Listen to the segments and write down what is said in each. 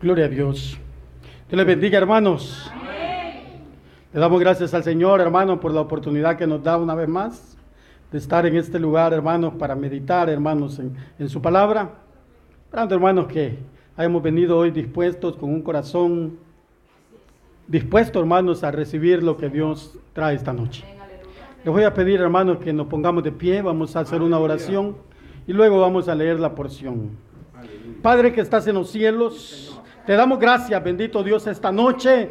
Gloria a Dios. Dios les bendiga, hermanos. Le damos gracias al Señor, hermano, por la oportunidad que nos da una vez más de estar en este lugar, hermanos, para meditar, hermanos, en, su palabra. Esperando, hermanos, que hayamos venido hoy dispuestos con un corazón dispuesto, hermanos, a recibir lo que Dios trae esta noche. Les voy a pedir, hermanos, que nos pongamos de pie, vamos a hacer una oración y luego vamos a leer la porción. Padre que estás en los cielos, te damos gracias, bendito Dios, esta noche.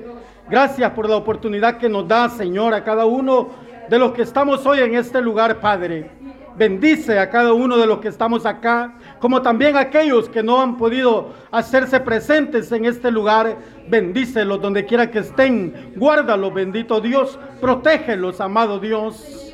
Gracias por la oportunidad que nos da, Señor, a cada uno de los que estamos hoy en este lugar, Padre. Bendice a cada uno de los que estamos acá, como también a aquellos que no han podido hacerse presentes en este lugar. Bendícelos donde quiera que estén. Guárdalos, bendito Dios. Protégelos, amado Dios.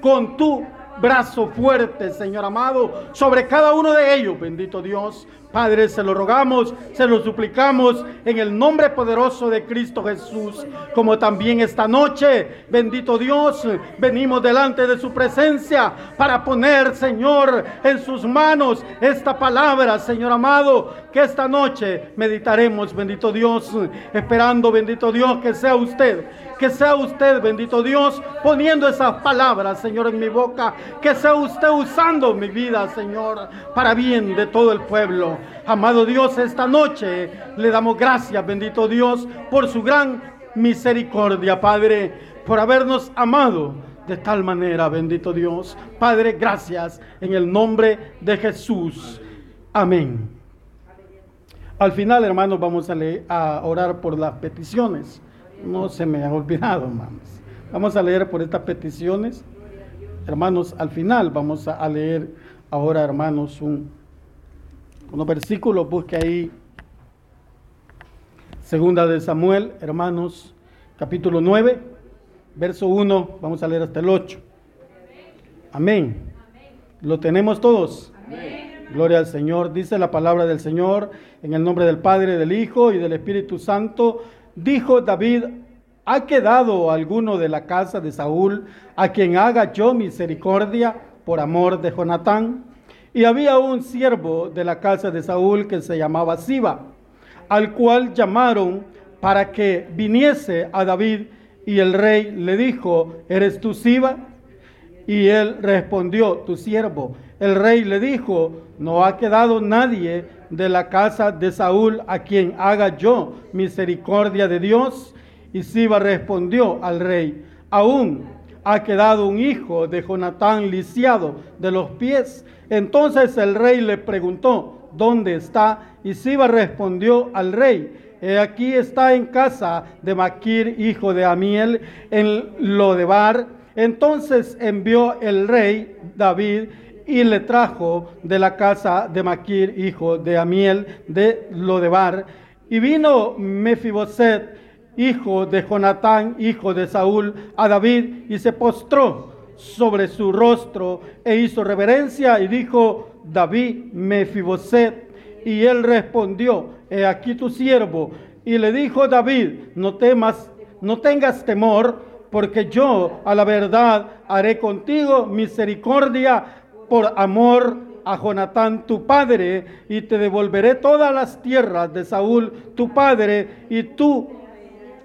Con tu brazo fuerte, Señor amado, sobre cada uno de ellos, bendito Dios. Padre, se lo rogamos, se lo suplicamos en el nombre poderoso de Cristo Jesús. Como también esta noche, bendito Dios, venimos delante de su presencia para poner, Señor, en sus manos esta palabra, Señor amado, que esta noche meditaremos, bendito Dios, esperando, bendito Dios, que sea usted, que sea usted, bendito Dios, poniendo esas palabras, Señor, en mi boca, que sea usted usando mi vida, Señor, para bien de todo el pueblo. Amado Dios, esta noche le damos gracias, bendito Dios, por su gran misericordia, Padre, por habernos amado de tal manera, bendito Dios. Padre, gracias en el nombre de Jesús. Amén. Al final, hermanos, vamos a, leer, a orar por las peticiones. No se me ha olvidado, hermanos. Vamos a leer por estas peticiones. Hermanos, al final vamos a leer ahora, hermanos, un unos versículos, busque ahí. Segunda de Samuel, hermanos, capítulo 9, verso 1, vamos a leer hasta el 8. Amén. ¿Lo tenemos todos? Gloria al Señor. Dice la palabra del Señor en el nombre del Padre, del Hijo y del Espíritu Santo. Dijo David, ¿ha quedado alguno de la casa de Saúl a quien haga yo misericordia por amor de Jonatán? Y había un siervo de la casa de Saúl que se llamaba Siba, al cual llamaron para que viniese a David. Y el rey le dijo, ¿eres tú Siba? Y él respondió, tu siervo. El rey le dijo, no ha quedado nadie de la casa de Saúl a quien haga yo misericordia de Dios. Y Siba respondió al rey, aún ha quedado un hijo de Jonatán lisiado de los pies entonces el rey le preguntó, ¿dónde está? Y Siba respondió al rey, aquí está en casa de Maquir, hijo de Amiel, en Lodebar. Entonces envió el rey David y le trajo de la casa de Maquir, hijo de Amiel, de Lodebar. Y vino Mefiboset, hijo de Jonatán, hijo de Saúl, a David y se postró sobre su rostro e hizo reverencia y dijo, David Mefiboset. Y él respondió, he aquí tu siervo. Y le dijo David, no temas, no tengas temor, porque yo a la verdad haré contigo misericordia por amor a Jonatán tu padre, y te devolveré todas las tierras de Saúl tu padre, y tú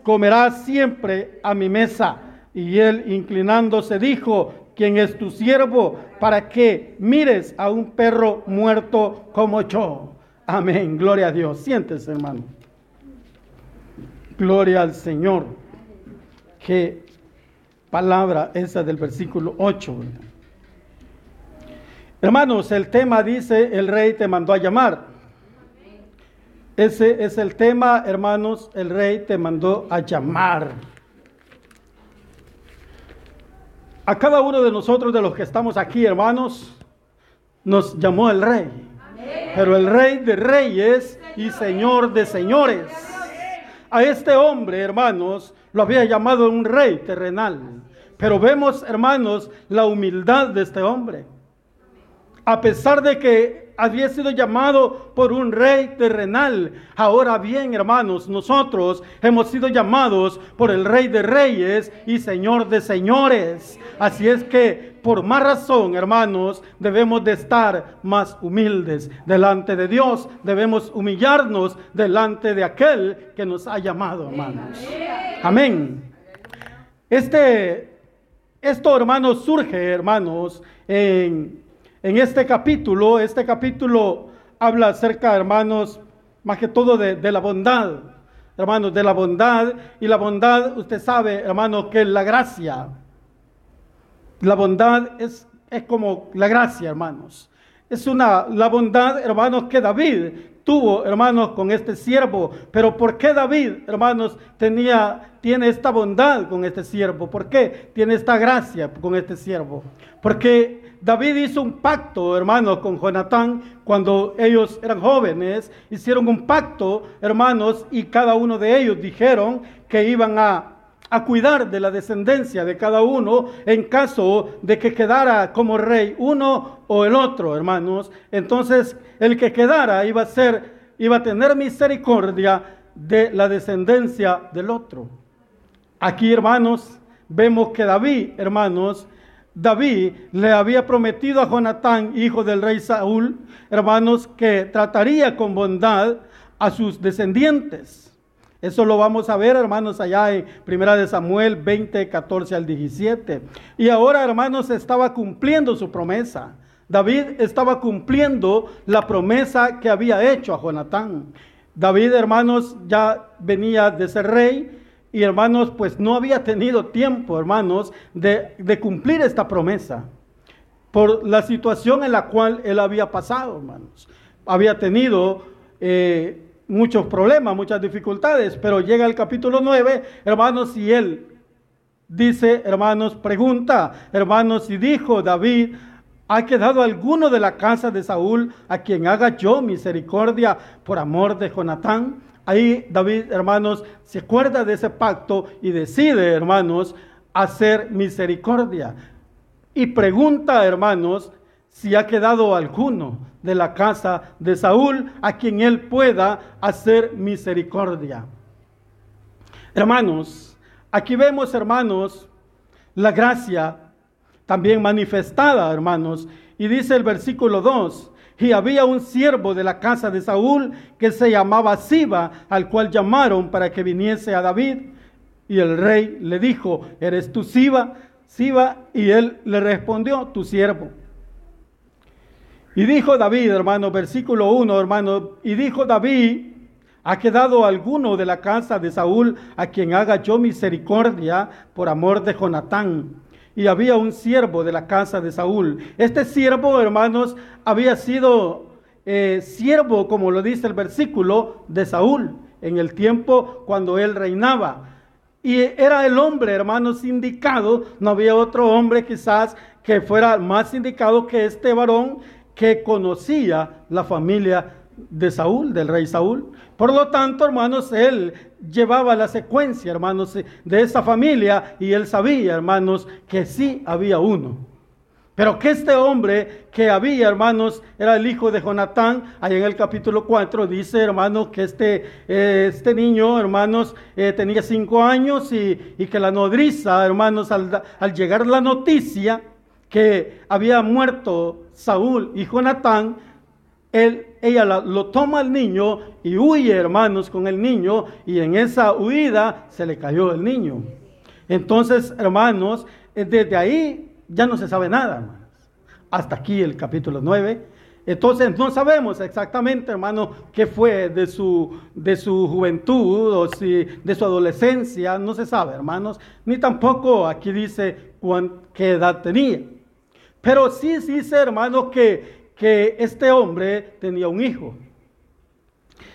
comerás siempre a mi mesa. Y él inclinándose dijo, ¿quién es tu siervo para que mires a un perro muerto como yo? Amén, gloria a Dios. Siéntese, hermano. Gloria al Señor. Qué palabra esa del versículo 8. Hermanos, el tema dice, el rey te mandó a llamar. Ese es el tema, hermanos, el rey te mandó a llamar. A cada uno de nosotros, de los que estamos aquí, hermanos, nos llamó el rey. Pero el rey de reyes y señor de señores. A este hombre, hermanos, lo había llamado un rey terrenal. Pero vemos, hermanos, la humildad de este hombre. A pesar de que había sido llamado por un rey terrenal. Ahora bien, hermanos, nosotros hemos sido llamados por el rey de reyes y señor de señores. Así es que por más razón, hermanos, debemos de estar más humildes delante de Dios. Debemos humillarnos delante de aquel que nos ha llamado, hermanos. Amén. Este, esto, hermanos, surge, hermanos, en en este capítulo, este capítulo habla acerca, hermanos, más que todo de, la bondad, hermanos, de la bondad. Y la bondad, usted sabe, hermanos, que es la gracia. La bondad es, es como la gracia, hermanos. Es una, la bondad, hermanos, que David tuvo, hermanos, con este siervo. Pero ¿por qué David, hermanos, tenía, tiene esta bondad con este siervo? ¿Por qué tiene esta gracia con este siervo? Porque David hizo un pacto, hermanos, con Jonatán cuando ellos eran jóvenes. Hicieron un pacto, hermanos, y cada uno de ellos dijeron que iban a, a cuidar de la descendencia de cada uno en caso de que quedara como rey uno o el otro, hermanos. Entonces, el que quedara iba a ser, iba a tener misericordia de la descendencia del otro. Aquí, hermanos, vemos que David, hermanos, David le había prometido a Jonatán, hijo del rey Saúl, hermanos, que trataría con bondad a sus descendientes. Eso lo vamos a ver, hermanos, allá en Primera de Samuel 20, 14 al 17. Y ahora, hermanos, estaba cumpliendo su promesa. David estaba cumpliendo la promesa que había hecho a Jonatán. David, hermanos, ya venía de ser rey y hermanos, pues no había tenido tiempo, hermanos, de, cumplir esta promesa por la situación en la cual él había pasado, hermanos. Había tenido eh, muchos problemas, muchas dificultades, pero llega el capítulo 9, hermanos, y él dice, hermanos, pregunta, hermanos, y dijo David, ¿ha quedado alguno de la casa de Saúl a quien haga yo misericordia por amor de Jonatán? Ahí David, hermanos, se acuerda de ese pacto y decide, hermanos, hacer misericordia. Y pregunta, hermanos, si ha quedado alguno de la casa de Saúl a quien él pueda hacer misericordia. Hermanos, aquí vemos, hermanos, la gracia también manifestada, hermanos. Y dice el versículo 2, y había un siervo de la casa de Saúl que se llamaba Siba, al cual llamaron para que viniese a David. Y el rey le dijo, ¿eres tú Siba? Siba, y él le respondió, tu siervo. Y dijo David, hermano, versículo 1, hermano, y dijo David, ¿ha quedado alguno de la casa de Saúl a quien haga yo misericordia por amor de Jonatán? Y había un siervo de la casa de Saúl. Este siervo, hermanos, había sido eh, siervo, como lo dice el versículo, de Saúl en el tiempo cuando él reinaba. Y era el hombre, hermanos, indicado. No había otro hombre quizás que fuera más indicado que este varón que conocía la familia de Saúl, del rey Saúl. Por lo tanto, hermanos, él llevaba la secuencia, hermanos, de esa familia y él sabía, hermanos, que sí había uno. Pero que este hombre que había, hermanos, era el hijo de Jonatán. Ahí en el capítulo 4 dice, hermanos, que este, este niño, hermanos, eh, tenía cinco años y, que la nodriza, hermanos, al, al llegar la noticia que había muerto Saúl y Jonatán, él, ella lo toma al niño y huye, hermanos, con el niño, y en esa huida se le cayó el niño. Entonces, hermanos, eh, desde ahí ya no se sabe nada, hermanos. Hasta aquí el capítulo 9. Entonces no sabemos exactamente, hermano, qué fue de su, de su juventud o si de su adolescencia, no se sabe, hermanos, ni tampoco aquí dice qué edad tenía. Pero sí dice, hermano, que que este hombre tenía un hijo.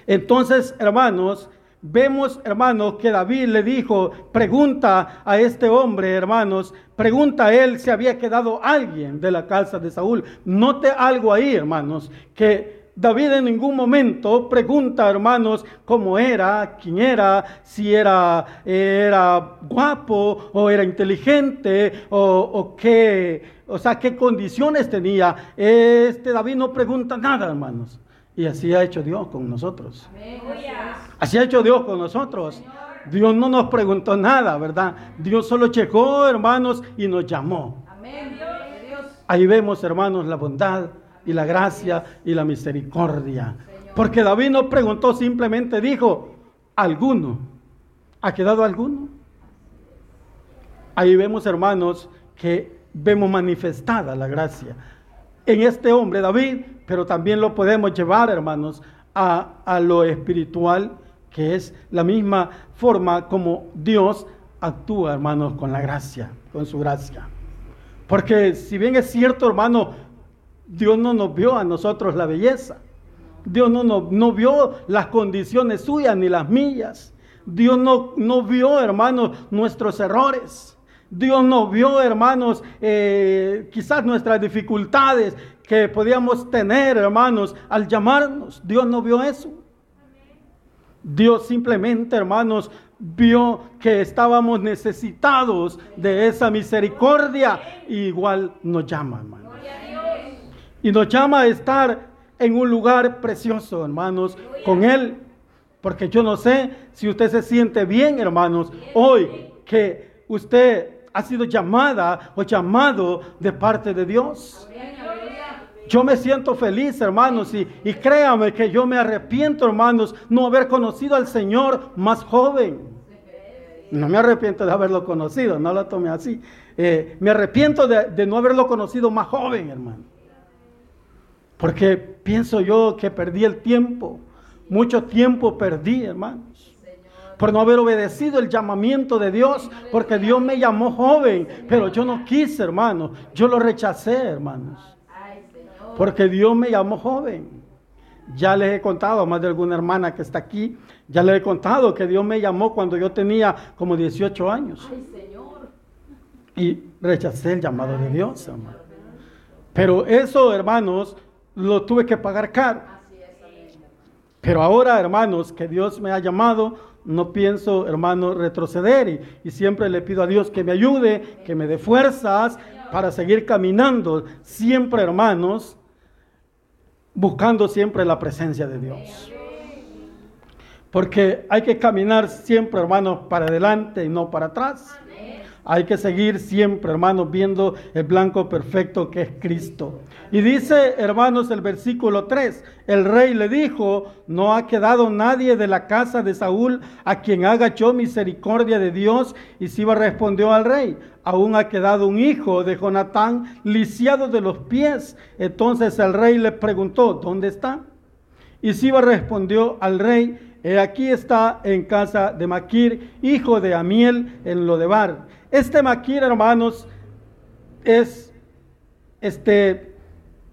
Entonces, hermanos, vemos, hermanos, que David le dijo, pregunta a este hombre, hermanos, pregunta a él si había quedado alguien de la casa de Saúl. Note algo ahí, hermanos, que David en ningún momento pregunta, hermanos, cómo era, quién era, si era, era guapo o era inteligente o, o qué, o sea, qué condiciones tenía. Este David no pregunta nada, hermanos. Y así ha hecho Dios con nosotros. Así ha hecho Dios con nosotros. Dios no nos preguntó nada, ¿verdad? Dios solo checó, hermanos, y nos llamó. Ahí vemos, hermanos, la bondad y la gracia y la misericordia. Porque David no preguntó, simplemente dijo, alguno. ¿Ha quedado alguno? Ahí vemos, hermanos, que vemos manifestada la gracia en este hombre, David, pero también lo podemos llevar, hermanos, a, a lo espiritual, que es la misma forma como Dios actúa, hermanos, con la gracia, con su gracia. Porque si bien es cierto, hermano, Dios no nos vio a nosotros la belleza. Dios no, no, vio las condiciones suyas ni las mías. Dios no, no vio, hermanos, nuestros errores. Dios no vio, hermanos, eh, quizás nuestras dificultades que podíamos tener, hermanos, al llamarnos. Dios no vio eso. Dios simplemente, hermanos, vio que estábamos necesitados de esa misericordia. igual nos llama, hermanos. Y nos llama a estar en un lugar precioso, hermanos, con Él. Porque yo no sé si usted se siente bien, hermanos, hoy que usted ha sido llamada o llamado de parte de Dios. Yo me siento feliz, hermanos, y, y, créame que yo me arrepiento, hermanos, no haber conocido al Señor más joven. No me arrepiento de haberlo conocido, no lo tome así. Eh, me arrepiento de, de no haberlo conocido más joven, hermano. Porque pienso yo que perdí el tiempo. Mucho tiempo perdí, hermanos. Por no haber obedecido el llamamiento de Dios. Porque Dios me llamó joven. Pero yo no quise, hermanos. Yo lo rechacé, hermanos. Porque Dios me llamó joven. Ya les he contado a más de alguna hermana que está aquí. Ya les he contado que Dios me llamó cuando yo tenía como 18 años. Y rechacé el llamado de Dios, hermano. Pero eso, hermanos, lo tuve que pagar caro. Pero ahora, hermanos, que Dios me ha llamado, no pienso, hermano, retroceder y, siempre le pido a Dios que me ayude, que me dé fuerzas para seguir caminando, siempre, hermanos, buscando siempre la presencia de Dios. Porque hay que caminar siempre, hermanos, para adelante y no para atrás. Hay que seguir siempre, hermanos, viendo el blanco perfecto que es Cristo. Y dice, hermanos, el versículo 3, el rey le dijo, no ha quedado nadie de la casa de Saúl a quien haga yo misericordia de Dios. Y Siba respondió al rey, aún ha quedado un hijo de Jonatán lisiado de los pies. Entonces el rey le preguntó, ¿dónde está? Y Siba respondió al rey, He aquí está en casa de Maquir, hijo de Amiel, en Lodebar. Este Maquir, hermanos, es, este,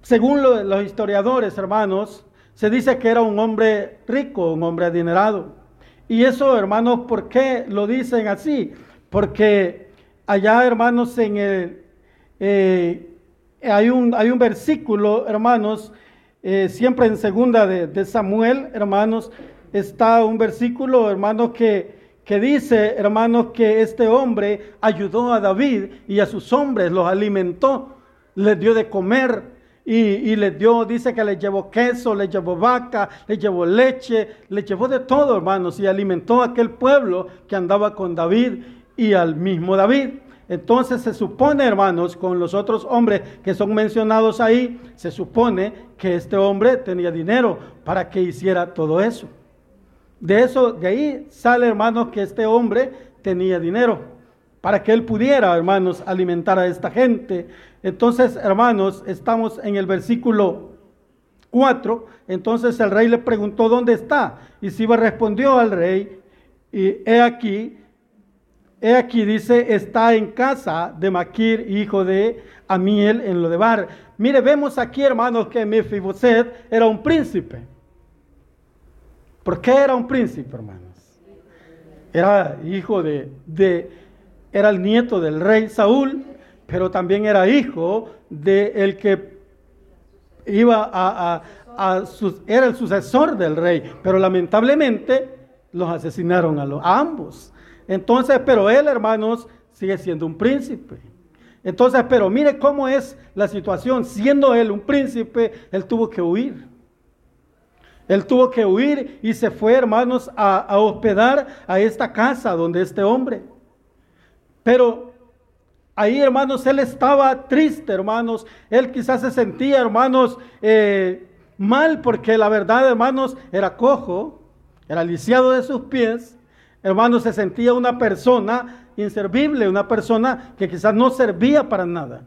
según los historiadores, hermanos, se dice que era un hombre rico, un hombre adinerado. Y eso, hermanos, ¿por qué lo dicen así? Porque allá, hermanos, en el, eh, hay, un, hay un versículo, hermanos, eh, siempre en segunda de, de Samuel, hermanos, está un versículo, hermano, que, que dice, hermanos, que este hombre ayudó a David y a sus hombres, los alimentó, les dio de comer. Y, les dio, dice que les llevó queso, les llevó vaca, les llevó leche, les llevó de todo, hermanos, y alimentó a aquel pueblo que andaba con David y al mismo David. Entonces se supone, hermanos, con los otros hombres que son mencionados ahí, se supone que este hombre tenía dinero para que hiciera todo eso. De eso, de ahí sale, hermanos, que este hombre tenía dinero para que él pudiera, hermanos, alimentar a esta gente. Entonces, hermanos, estamos en el versículo 4. Entonces el rey le preguntó, ¿dónde está? Y Siba respondió al rey, y he aquí, he aquí, dice, está en casa de Maquir, hijo de Amiel, en lo de Bar. Mire, vemos aquí, hermanos, que Mefiboset era un príncipe. ¿Por qué era un príncipe, hermanos? Era hijo de, era el nieto del rey Saúl, pero también era hijo de el que iba a, era el sucesor del rey, pero lamentablemente los asesinaron a, los, a ambos. Entonces, pero él, hermanos, sigue siendo un príncipe. Entonces, pero mire cómo es la situación. Siendo él un príncipe, él tuvo que huir. Él tuvo que huir y se fue, hermanos, a, hospedar a esta casa donde este hombre. Pero ahí, hermanos, él estaba triste, hermanos. Él quizás se sentía, hermanos, eh, mal porque la verdad, hermanos, era cojo, era lisiado de sus pies. Hermanos, se sentía una persona inservible, una persona que quizás no servía para nada.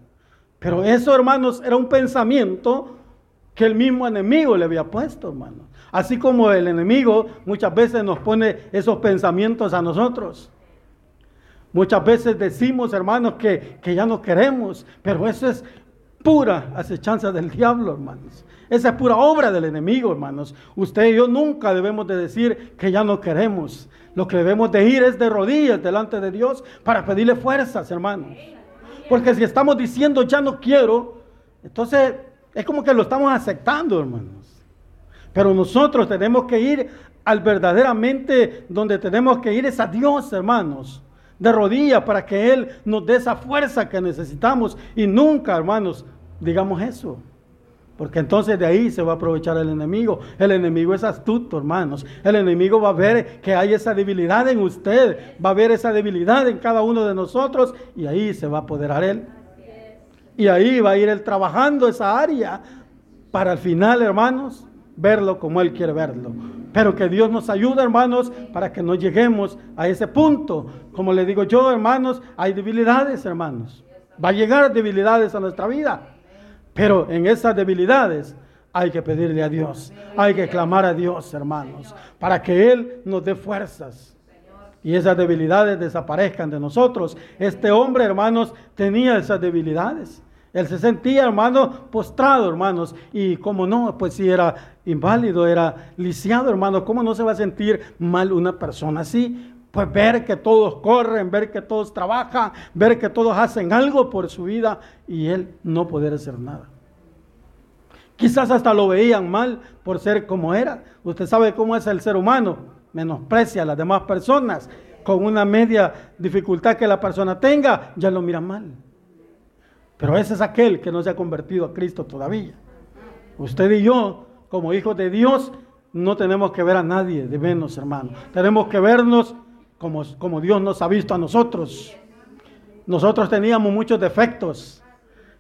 Pero eso, hermanos, era un pensamiento que el mismo enemigo le había puesto, hermanos. Así como el enemigo muchas veces nos pone esos pensamientos a nosotros. Muchas veces decimos, hermanos, que, ya no queremos, pero eso es pura acechanza del diablo, hermanos. Esa es pura obra del enemigo, hermanos. Usted y yo nunca debemos de decir que ya no queremos. Lo que debemos de ir es de rodillas delante de Dios para pedirle fuerzas, hermanos. Porque si estamos diciendo ya no quiero, entonces es como que lo estamos aceptando, hermanos. Pero nosotros tenemos que ir al verdaderamente donde tenemos que ir es a Dios, hermanos. De rodillas para que Él nos dé esa fuerza que necesitamos. Y nunca, hermanos, digamos eso. Porque entonces de ahí se va a aprovechar el enemigo. El enemigo es astuto, hermanos. El enemigo va a ver que hay esa debilidad en usted. Va a ver esa debilidad en cada uno de nosotros. Y ahí se va a apoderar Él. Y ahí va a ir Él trabajando esa área. Para el final, hermanos, verlo como Él quiere verlo. Pero que Dios nos ayude, hermanos, para que no lleguemos a ese punto. Como le digo yo, hermanos, hay debilidades, hermanos. Va a llegar debilidades a nuestra vida. Pero en esas debilidades hay que pedirle a Dios. Hay que clamar a Dios, hermanos, para que Él nos dé fuerzas. Y esas debilidades desaparezcan de nosotros. Este hombre, hermanos, tenía esas debilidades. Él se sentía, hermano, postrado, hermanos. Y como no, pues si era inválido, era lisiado, hermano, ¿cómo no se va a sentir mal una persona así? Pues ver que todos corren, ver que todos trabajan, ver que todos hacen algo por su vida y él no poder hacer nada. Quizás hasta lo veían mal por ser como era. Usted sabe cómo es el ser humano, menosprecia a las demás personas. Con una media dificultad que la persona tenga, ya lo mira mal. Pero ese es aquel que no se ha convertido a Cristo todavía. Usted y yo, como hijos de Dios, no tenemos que ver a nadie de menos, hermano. Tenemos que vernos como, como Dios nos ha visto a nosotros. Nosotros teníamos muchos defectos,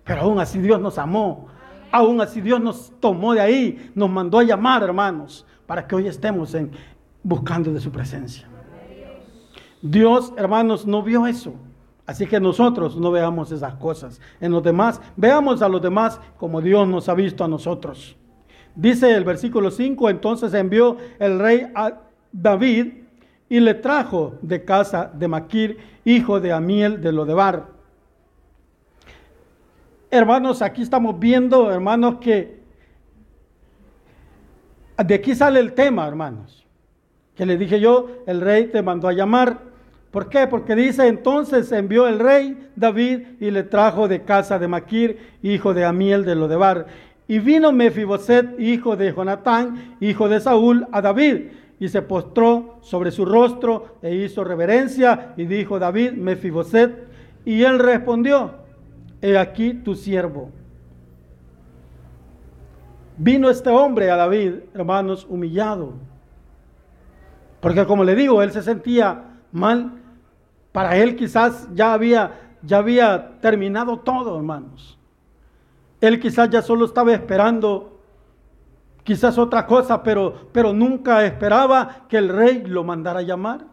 pero aún así Dios nos amó. Aún así Dios nos tomó de ahí, nos mandó a llamar, hermanos, para que hoy estemos en, buscando de su presencia. Dios, hermanos, no vio eso. Así que nosotros no veamos esas cosas en los demás, veamos a los demás como Dios nos ha visto a nosotros. Dice el versículo 5, entonces envió el rey a David y le trajo de casa de Maquir, hijo de Amiel de Lodebar. Hermanos, aquí estamos viendo, hermanos, que de aquí sale el tema, hermanos. Que le dije yo, el rey te mandó a llamar. ¿Por qué? Porque dice entonces envió el rey David y le trajo de casa de Maquir, hijo de Amiel de Lodebar. Y vino Mefiboset, hijo de Jonatán, hijo de Saúl, a David. Y se postró sobre su rostro e hizo reverencia. Y dijo David, Mefiboset. Y él respondió, he aquí tu siervo. Vino este hombre a David, hermanos, humillado. Porque como le digo, él se sentía mal para él quizás ya había, ya había terminado todo, hermanos. Él quizás ya solo estaba esperando quizás otra cosa, pero, pero nunca esperaba que el rey lo mandara a llamar.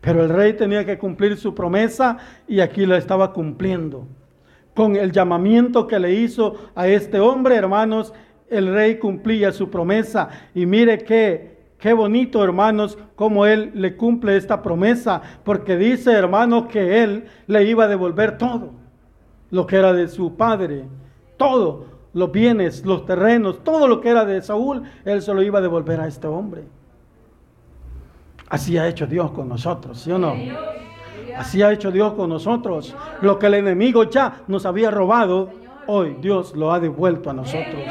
Pero el rey tenía que cumplir su promesa y aquí lo estaba cumpliendo. Con el llamamiento que le hizo a este hombre, hermanos, el rey cumplía su promesa. Y mire que Qué bonito, hermanos, cómo Él le cumple esta promesa, porque dice, hermanos, que Él le iba a devolver todo lo que era de su padre, todo, los bienes, los terrenos, todo lo que era de Saúl, Él se lo iba a devolver a este hombre. Así ha hecho Dios con nosotros, ¿sí o no? Así ha hecho Dios con nosotros. Lo que el enemigo ya nos había robado, hoy Dios lo ha devuelto a nosotros.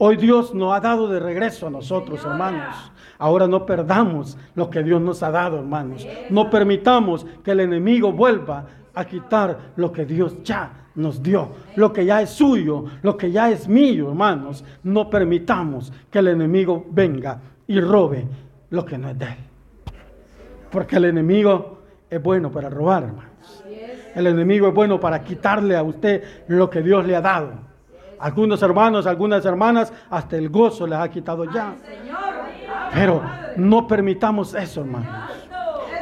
Hoy Dios nos ha dado de regreso a nosotros, hermanos. Ahora no perdamos lo que Dios nos ha dado, hermanos. No permitamos que el enemigo vuelva a quitar lo que Dios ya nos dio, lo que ya es suyo, lo que ya es mío, hermanos. No permitamos que el enemigo venga y robe lo que no es de él. Porque el enemigo es bueno para robar, hermanos. El enemigo es bueno para quitarle a usted lo que Dios le ha dado. Algunos hermanos, algunas hermanas, hasta el gozo les ha quitado ya. Pero no permitamos eso, hermanos.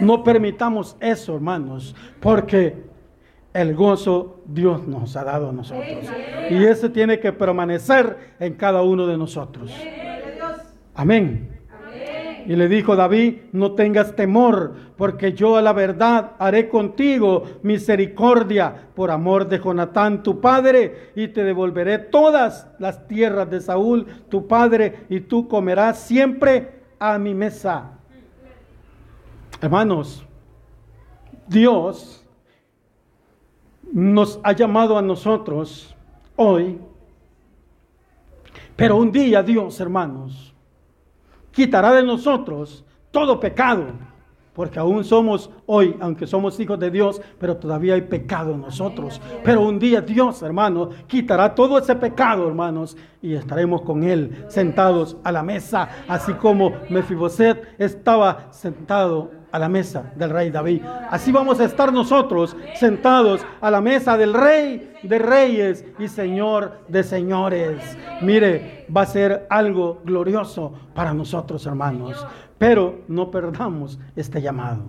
No permitamos eso, hermanos, porque el gozo Dios nos ha dado a nosotros. Y ese tiene que permanecer en cada uno de nosotros. Amén. Y le dijo David, no tengas temor, porque yo a la verdad haré contigo misericordia por amor de Jonatán, tu padre, y te devolveré todas las tierras de Saúl, tu padre, y tú comerás siempre a mi mesa. Hermanos, Dios nos ha llamado a nosotros hoy, pero un día Dios, hermanos, quitará de nosotros todo pecado, porque aún somos hoy, aunque somos hijos de Dios, pero todavía hay pecado en nosotros. Pero un día Dios, hermanos, quitará todo ese pecado, hermanos, y estaremos con Él sentados a la mesa, así como Mefiboset estaba sentado a la mesa del rey David. Así vamos a estar nosotros sentados a la mesa del rey de reyes y señor de señores. Mire, va a ser algo glorioso para nosotros, hermanos. Pero no perdamos este llamado.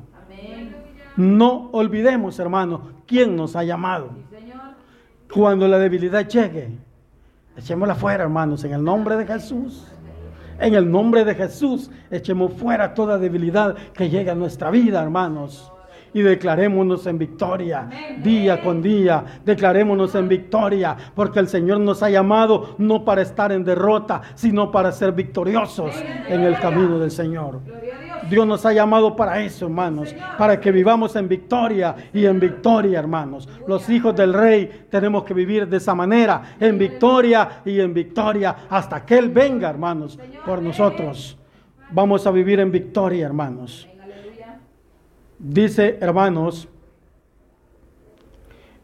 No olvidemos, hermanos, quién nos ha llamado. Cuando la debilidad llegue, echémosla fuera, hermanos, en el nombre de Jesús. En el nombre de Jesús, echemos fuera toda debilidad que llega a nuestra vida, hermanos. Y declarémonos en victoria, día con día, declarémonos en victoria, porque el Señor nos ha llamado no para estar en derrota, sino para ser victoriosos en el camino del Señor. Dios nos ha llamado para eso, hermanos, para que vivamos en victoria y en victoria, hermanos. Los hijos del rey tenemos que vivir de esa manera, en victoria y en victoria, hasta que Él venga, hermanos, por nosotros. Vamos a vivir en victoria, hermanos. Dice, hermanos,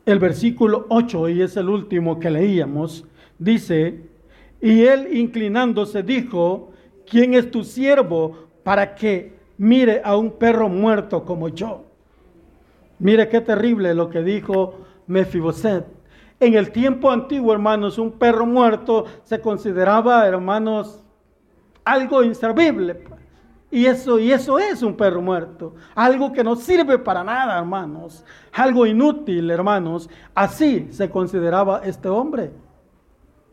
el versículo 8, y es el último que leíamos, dice, y él inclinándose dijo, ¿quién es tu siervo para que mire a un perro muerto como yo. Mire qué terrible lo que dijo Mefiboset. En el tiempo antiguo, hermanos, un perro muerto se consideraba, hermanos, algo inservible. Y eso, y eso es un perro muerto. Algo que no sirve para nada, hermanos. Algo inútil, hermanos. Así se consideraba este hombre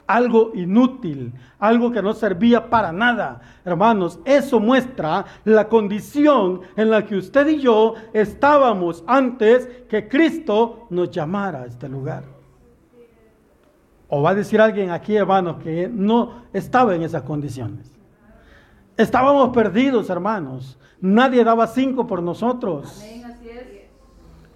algo inútil, algo que no servía para nada. Hermanos, eso muestra la condición en la que usted y yo estábamos antes que Cristo nos llamara a este lugar. O va a decir alguien aquí, hermanos, que no estaba en esas condiciones. Estábamos perdidos, hermanos. Nadie daba cinco por nosotros.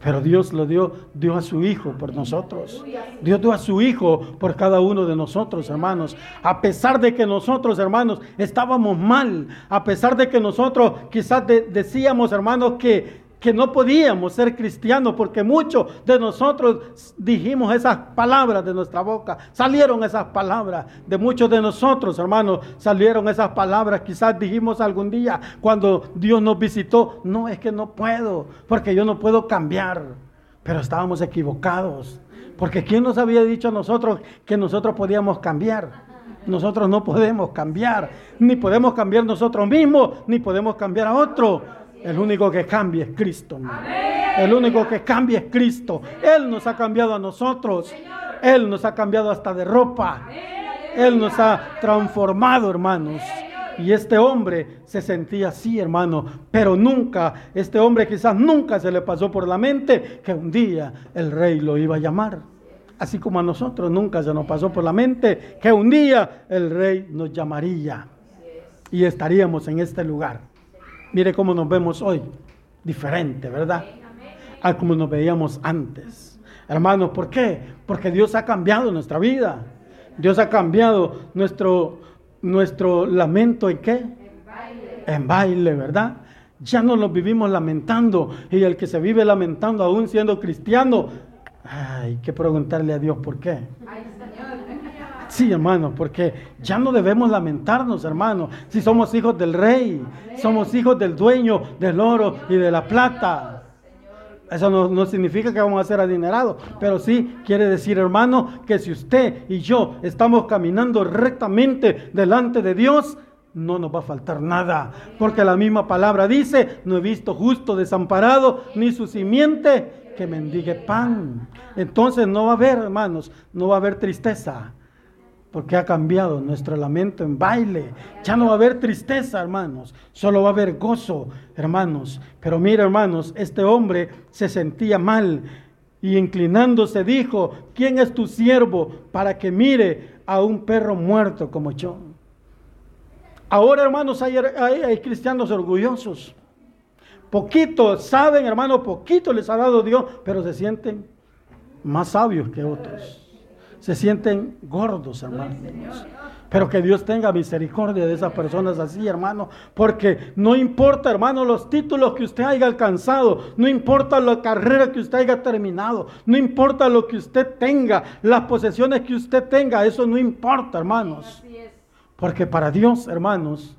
Pero Dios lo dio, dio a su Hijo por nosotros. Dios dio a su Hijo por cada uno de nosotros, hermanos. A pesar de que nosotros, hermanos, estábamos mal. A pesar de que nosotros quizás decíamos, hermanos, que que no podíamos ser cristianos porque muchos de nosotros dijimos esas palabras de nuestra boca, salieron esas palabras de muchos de nosotros, hermanos, salieron esas palabras, quizás dijimos algún día cuando Dios nos visitó, no es que no puedo, porque yo no puedo cambiar, pero estábamos equivocados, porque ¿quién nos había dicho a nosotros que nosotros podíamos cambiar? Nosotros no podemos cambiar, ni podemos cambiar nosotros mismos, ni podemos cambiar a otro. El único que cambia es Cristo. El único que cambia es Cristo. Él nos ha cambiado a nosotros. Él nos ha cambiado hasta de ropa. Él nos ha transformado, hermanos. Y este hombre se sentía así, hermano, pero nunca, este hombre quizás nunca se le pasó por la mente que un día el rey lo iba a llamar. Así como a nosotros nunca se nos pasó por la mente que un día el rey nos llamaría y estaríamos en este lugar. Mire cómo nos vemos hoy, diferente, ¿verdad? A como nos veíamos antes. Hermanos, ¿por qué? Porque Dios ha cambiado nuestra vida. Dios ha cambiado nuestro, nuestro lamento en qué? En baile. En baile, ¿verdad? Ya no nos vivimos lamentando. Y el que se vive lamentando aún siendo cristiano, hay que preguntarle a Dios por qué. Sí, hermano, porque ya no debemos lamentarnos, hermano, si somos hijos del rey, somos hijos del dueño del oro y de la plata. Eso no, significa que vamos a ser adinerados, pero sí quiere decir, hermano, que si usted y yo estamos caminando rectamente delante de Dios, no nos va a faltar nada, porque la misma palabra dice, no he visto justo desamparado, ni su simiente que mendigue pan. Entonces no va a haber, hermanos, no va a haber tristeza, porque ha cambiado nuestro lamento en baile. Ya no va a haber tristeza, hermanos, solo va a haber gozo, hermanos. Pero mira, hermanos, este hombre se sentía mal y inclinándose dijo, ¿quién es tu siervo para que mire a un perro muerto como yo? Ahora, hermanos, hay, cristianos orgullosos. Poquito saben, hermano, poquito les ha dado Dios, pero se sienten más sabios que otros se sienten gordos, hermanos. Pero que Dios tenga misericordia de esas personas así, hermano. Porque no importa, hermano, los títulos que usted haya alcanzado. No importa la carrera que usted haya terminado. No importa lo que usted tenga. Las posesiones que usted tenga. Eso no importa, hermanos. Porque para Dios, hermanos,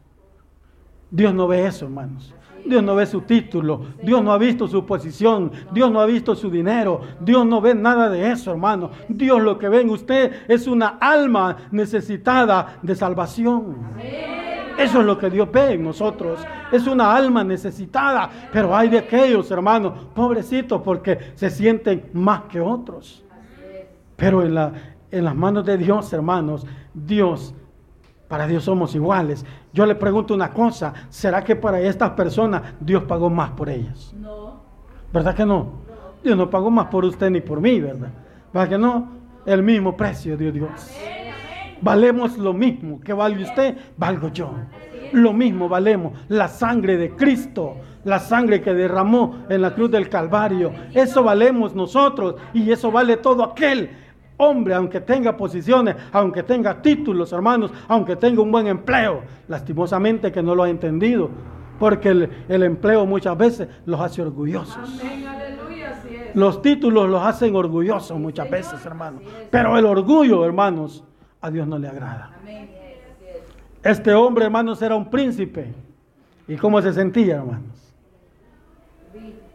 Dios no ve eso, hermanos. Dios no ve su título, Dios no ha visto su posición, Dios no ha visto su dinero, Dios no ve nada de eso, hermano. Dios lo que ve en usted es una alma necesitada de salvación. Eso es lo que Dios ve en nosotros. Es una alma necesitada. Pero hay de aquellos, hermanos, pobrecitos, porque se sienten más que otros. Pero en, la, en las manos de Dios, hermanos, Dios para Dios somos iguales. Yo le pregunto una cosa, ¿será que para estas personas Dios pagó más por ellas? No. ¿Verdad que no? Dios no pagó más por usted ni por mí, ¿verdad? ¿Verdad que no? El mismo precio dio Dios. Valemos lo mismo que vale usted, valgo yo. Lo mismo valemos. La sangre de Cristo, la sangre que derramó en la cruz del Calvario. Eso valemos nosotros y eso vale todo aquel hombre, aunque tenga posiciones, aunque tenga títulos, hermanos, aunque tenga un buen empleo, lastimosamente que no lo ha entendido, porque el, empleo muchas veces los hace orgullosos. Los títulos los hacen orgullosos muchas veces, hermanos. Pero el orgullo, hermanos, a Dios no le agrada. Este hombre, hermanos, era un príncipe. ¿Y cómo se sentía, hermanos?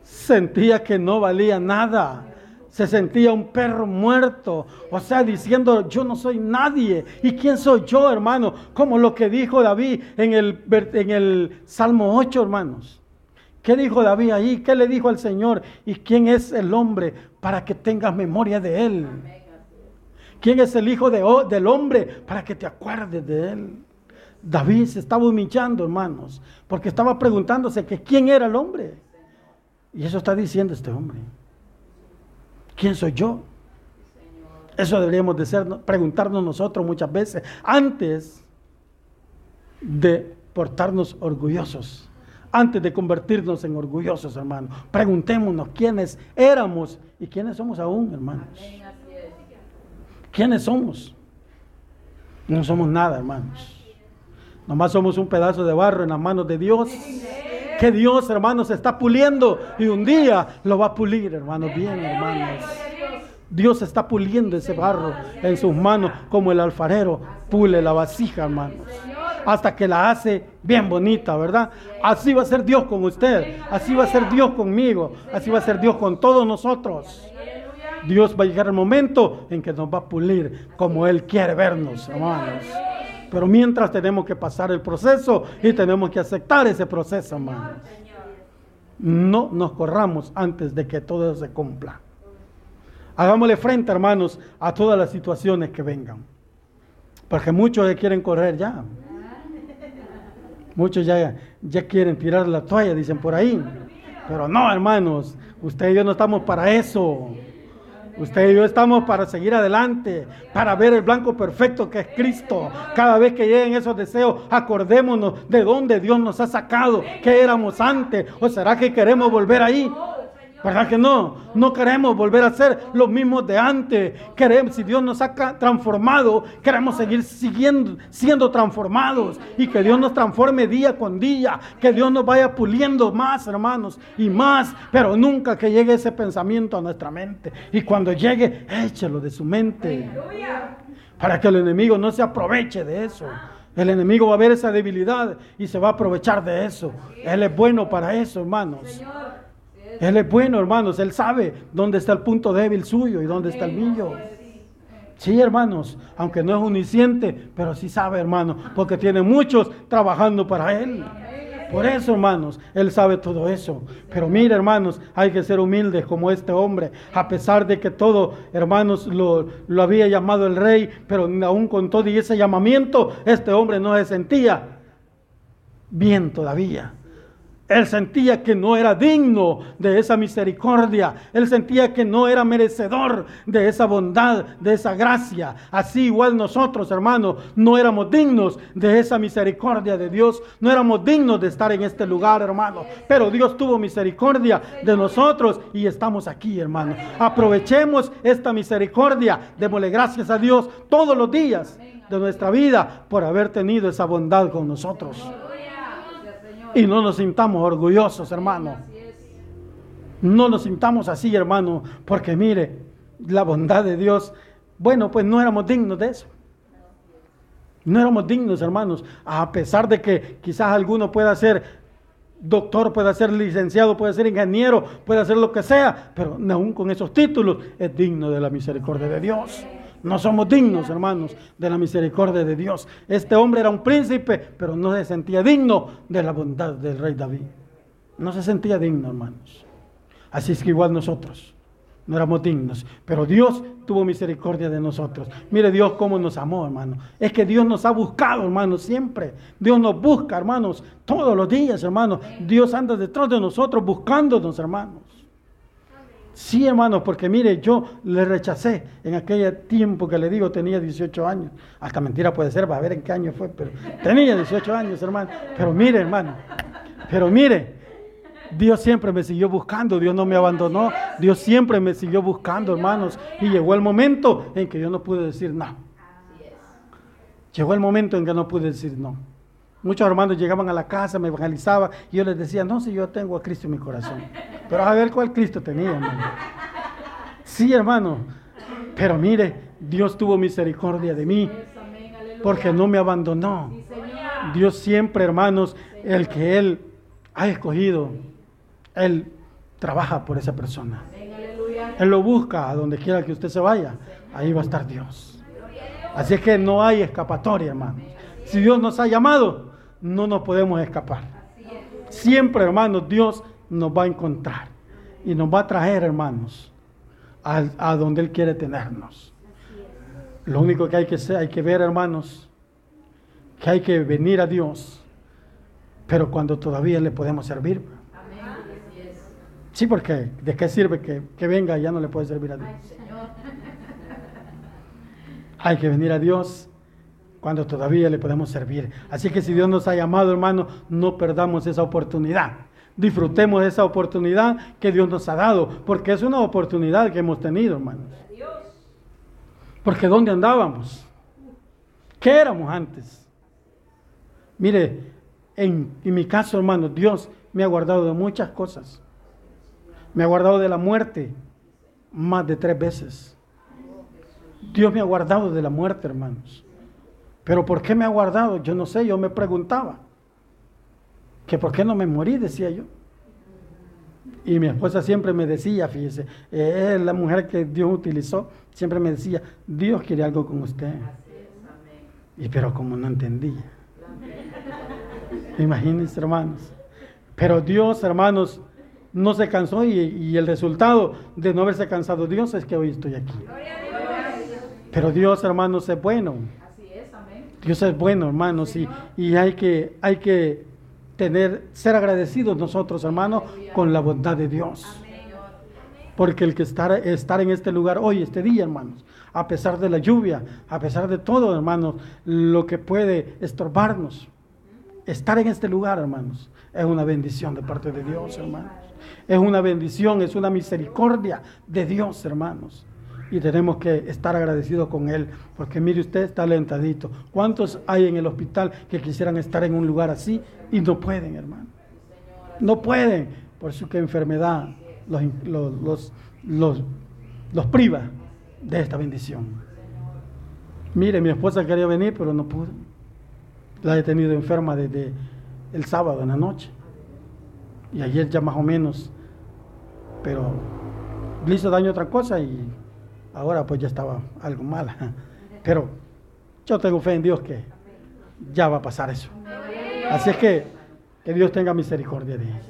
Sentía que no valía nada se sentía un perro muerto, o sea, diciendo, yo no soy nadie. ¿Y quién soy yo, hermano? Como lo que dijo David en el, en el Salmo 8, hermanos. ¿Qué dijo David ahí? ¿Qué le dijo al Señor? ¿Y quién es el hombre para que tengas memoria de él? ¿Quién es el hijo de, del hombre para que te acuerdes de él? David se estaba humillando, hermanos, porque estaba preguntándose que quién era el hombre. Y eso está diciendo este hombre. ¿Quién soy yo? Eso deberíamos de ser, preguntarnos nosotros muchas veces antes de portarnos orgullosos, antes de convertirnos en orgullosos, hermanos. Preguntémonos quiénes éramos y quiénes somos aún, hermanos. ¿Quiénes somos? No somos nada, hermanos. Nomás somos un pedazo de barro en las manos de Dios. Que Dios, hermanos, está puliendo y un día lo va a pulir, hermanos, bien, hermanos. Dios está puliendo ese barro en sus manos como el alfarero pule la vasija, hermanos. Hasta que la hace bien bonita, ¿verdad? Así va a ser Dios con usted. Así va a ser Dios conmigo. Así va a ser Dios con todos nosotros. Dios va a llegar el momento en que nos va a pulir como Él quiere vernos, hermanos. Pero mientras tenemos que pasar el proceso y tenemos que aceptar ese proceso, hermanos. No nos corramos antes de que todo se cumpla. Hagámosle frente, hermanos, a todas las situaciones que vengan. Porque muchos ya quieren correr ya. Muchos ya, ya quieren tirar la toalla, dicen por ahí. Pero no, hermanos, usted y yo no estamos para eso. Usted y yo estamos para seguir adelante, para ver el blanco perfecto que es Cristo. Cada vez que lleguen esos deseos, acordémonos de dónde Dios nos ha sacado, qué éramos antes, o será que queremos volver ahí. ¿Verdad que no? No queremos volver a ser los mismos de antes. Queremos, si Dios nos ha transformado, queremos seguir siguiendo, siendo transformados y que Dios nos transforme día con día, que Dios nos vaya puliendo más, hermanos, y más, pero nunca que llegue ese pensamiento a nuestra mente. Y cuando llegue, échelo de su mente. Para que el enemigo no se aproveche de eso. El enemigo va a ver esa debilidad y se va a aprovechar de eso. Él es bueno para eso, hermanos. Él es bueno, hermanos. Él sabe dónde está el punto débil suyo y dónde está el mío. Sí, hermanos, aunque no es unisciente, pero sí sabe, hermano, porque tiene muchos trabajando para Él. Por eso, hermanos, Él sabe todo eso. Pero mire, hermanos, hay que ser humildes como este hombre. A pesar de que todo, hermanos, lo, lo había llamado el rey, pero aún con todo y ese llamamiento, este hombre no se sentía bien todavía. Él sentía que no era digno de esa misericordia. Él sentía que no era merecedor de esa bondad, de esa gracia. Así igual nosotros, hermanos, no éramos dignos de esa misericordia de Dios. No éramos dignos de estar en este lugar, hermano. Pero Dios tuvo misericordia de nosotros y estamos aquí, hermano. Aprovechemos esta misericordia. Démosle gracias a Dios todos los días de nuestra vida por haber tenido esa bondad con nosotros. Y no nos sintamos orgullosos, hermano. No nos sintamos así, hermano, porque mire, la bondad de Dios, bueno, pues no éramos dignos de eso. No éramos dignos, hermanos, a pesar de que quizás alguno pueda ser doctor, pueda ser licenciado, puede ser ingeniero, puede hacer lo que sea, pero aún con esos títulos es digno de la misericordia de Dios. No somos dignos, hermanos, de la misericordia de Dios. Este hombre era un príncipe, pero no se sentía digno de la bondad del rey David. No se sentía digno, hermanos. Así es que igual nosotros no éramos dignos, pero Dios tuvo misericordia de nosotros. Mire Dios cómo nos amó, hermano. Es que Dios nos ha buscado, hermanos, siempre. Dios nos busca, hermanos, todos los días, hermanos. Dios anda detrás de nosotros buscándonos, hermanos. Sí, hermanos, porque mire, yo le rechacé en aquel tiempo que le digo tenía 18 años. Hasta mentira puede ser, va a ver en qué año fue, pero tenía 18 años, hermano. Pero mire, hermano, pero mire, Dios siempre me siguió buscando, Dios no me abandonó, Dios siempre me siguió buscando, hermanos. Y llegó el momento en que yo no pude decir no. Llegó el momento en que no pude decir no. Muchos hermanos llegaban a la casa, me evangelizaban y yo les decía, no, si yo tengo a Cristo en mi corazón. Pero a ver cuál Cristo tenía, hermano. Sí, hermano. Pero mire, Dios tuvo misericordia de mí porque no me abandonó. Dios siempre, hermanos, el que Él ha escogido, Él trabaja por esa persona. Él lo busca a donde quiera que usted se vaya. Ahí va a estar Dios. Así es que no hay escapatoria, hermano. Si Dios nos ha llamado, no nos podemos escapar. Siempre, hermanos, Dios nos va a encontrar y nos va a traer, hermanos, a, donde Él quiere tenernos. Lo único que hay que, hay que ver, hermanos, que hay que venir a Dios, pero cuando todavía le podemos servir. Sí, porque ¿de qué sirve que, que venga y ya no le puede servir a Dios? Hay que venir a Dios cuando todavía le podemos servir. Así que si Dios nos ha llamado, hermano, no perdamos esa oportunidad. Disfrutemos de esa oportunidad que Dios nos ha dado, porque es una oportunidad que hemos tenido, hermanos. Porque ¿dónde andábamos? ¿Qué éramos antes? Mire, en, en mi caso, hermano, Dios me ha guardado de muchas cosas. Me ha guardado de la muerte más de tres veces. Dios me ha guardado de la muerte, hermanos. Pero ¿por qué me ha guardado? Yo no sé, yo me preguntaba. Que por qué no me morí, decía yo. Y mi esposa siempre me decía, fíjese, eh, es la mujer que Dios utilizó, siempre me decía, Dios quiere algo con usted. Y pero como no entendía. Imagínense, hermanos. Pero Dios, hermanos, no se cansó y, y, el resultado de no haberse cansado Dios es que hoy estoy aquí. Pero Dios, hermanos, es bueno. Dios es bueno, hermanos, y, y hay, que, hay que tener, ser agradecidos nosotros, hermanos, con la bondad de Dios. Porque el que estar, estar en este lugar hoy, este día, hermanos, a pesar de la lluvia, a pesar de todo, hermanos, lo que puede estorbarnos, estar en este lugar, hermanos, es una bendición de parte de Dios, hermanos. Es una bendición, es una misericordia de Dios, hermanos. Y tenemos que estar agradecidos con Él, porque mire usted, está alentadito. ¿Cuántos hay en el hospital que quisieran estar en un lugar así y no pueden, hermano? No pueden, por su que enfermedad los, los, los, los priva de esta bendición. Mire, mi esposa quería venir, pero no pudo. La he tenido enferma desde el sábado en la noche. Y ayer ya más o menos. Pero le hizo daño a otra cosa y ahora pues ya estaba algo mala. Pero yo tengo fe en Dios que ya va a pasar eso. Así es que que Dios tenga misericordia de ella.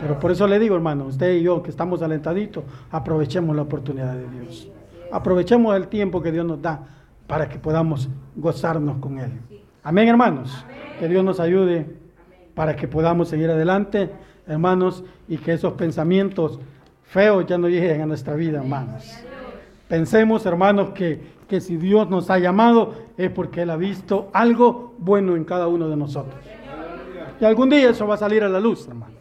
Pero por eso le digo, hermano, usted y yo que estamos alentaditos, aprovechemos la oportunidad de Dios. Aprovechemos el tiempo que Dios nos da para que podamos gozarnos con Él. Amén, hermanos. Que Dios nos ayude para que podamos seguir adelante, hermanos, y que esos pensamientos feos ya no lleguen a nuestra vida, hermanos. Pensemos, hermanos, que, que si Dios nos ha llamado es porque Él ha visto algo bueno en cada uno de nosotros. Y algún día eso va a salir a la luz, hermano.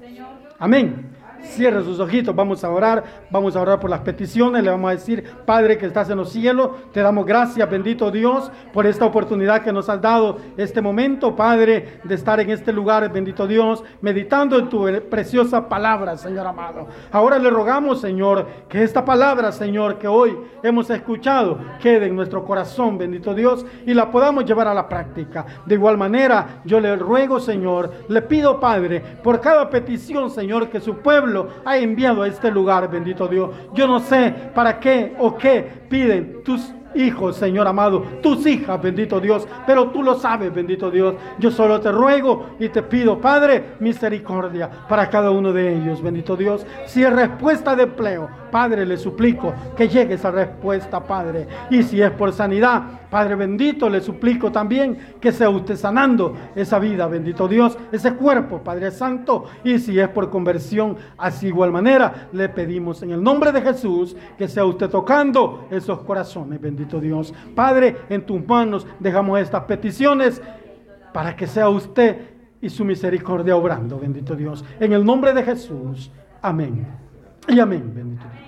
Amén. Cierre sus ojitos, vamos a orar, vamos a orar por las peticiones, le vamos a decir, Padre que estás en los cielos, te damos gracias, bendito Dios, por esta oportunidad que nos has dado, este momento, Padre, de estar en este lugar, bendito Dios, meditando en tu preciosa palabra, Señor amado. Ahora le rogamos, Señor, que esta palabra, Señor, que hoy hemos escuchado, quede en nuestro corazón, bendito Dios, y la podamos llevar a la práctica. De igual manera, yo le ruego, Señor, le pido, Padre, por cada petición, Señor, que su pueblo ha enviado a este lugar, bendito Dios. Yo no sé para qué o qué piden tus hijos, Señor amado, tus hijas, bendito Dios, pero tú lo sabes, bendito Dios. Yo solo te ruego y te pido, Padre, misericordia para cada uno de ellos, bendito Dios. Si es respuesta de empleo, Padre, le suplico que llegue esa respuesta, Padre. Y si es por sanidad, Padre bendito, le suplico también que sea usted sanando esa vida, bendito Dios, ese cuerpo, Padre Santo. Y si es por conversión, así igual manera, le pedimos en el nombre de Jesús que sea usted tocando esos corazones, bendito Dios. Padre, en tus manos dejamos estas peticiones para que sea usted y su misericordia obrando, bendito Dios. En el nombre de Jesús. Amén. Y amén, bendito Dios.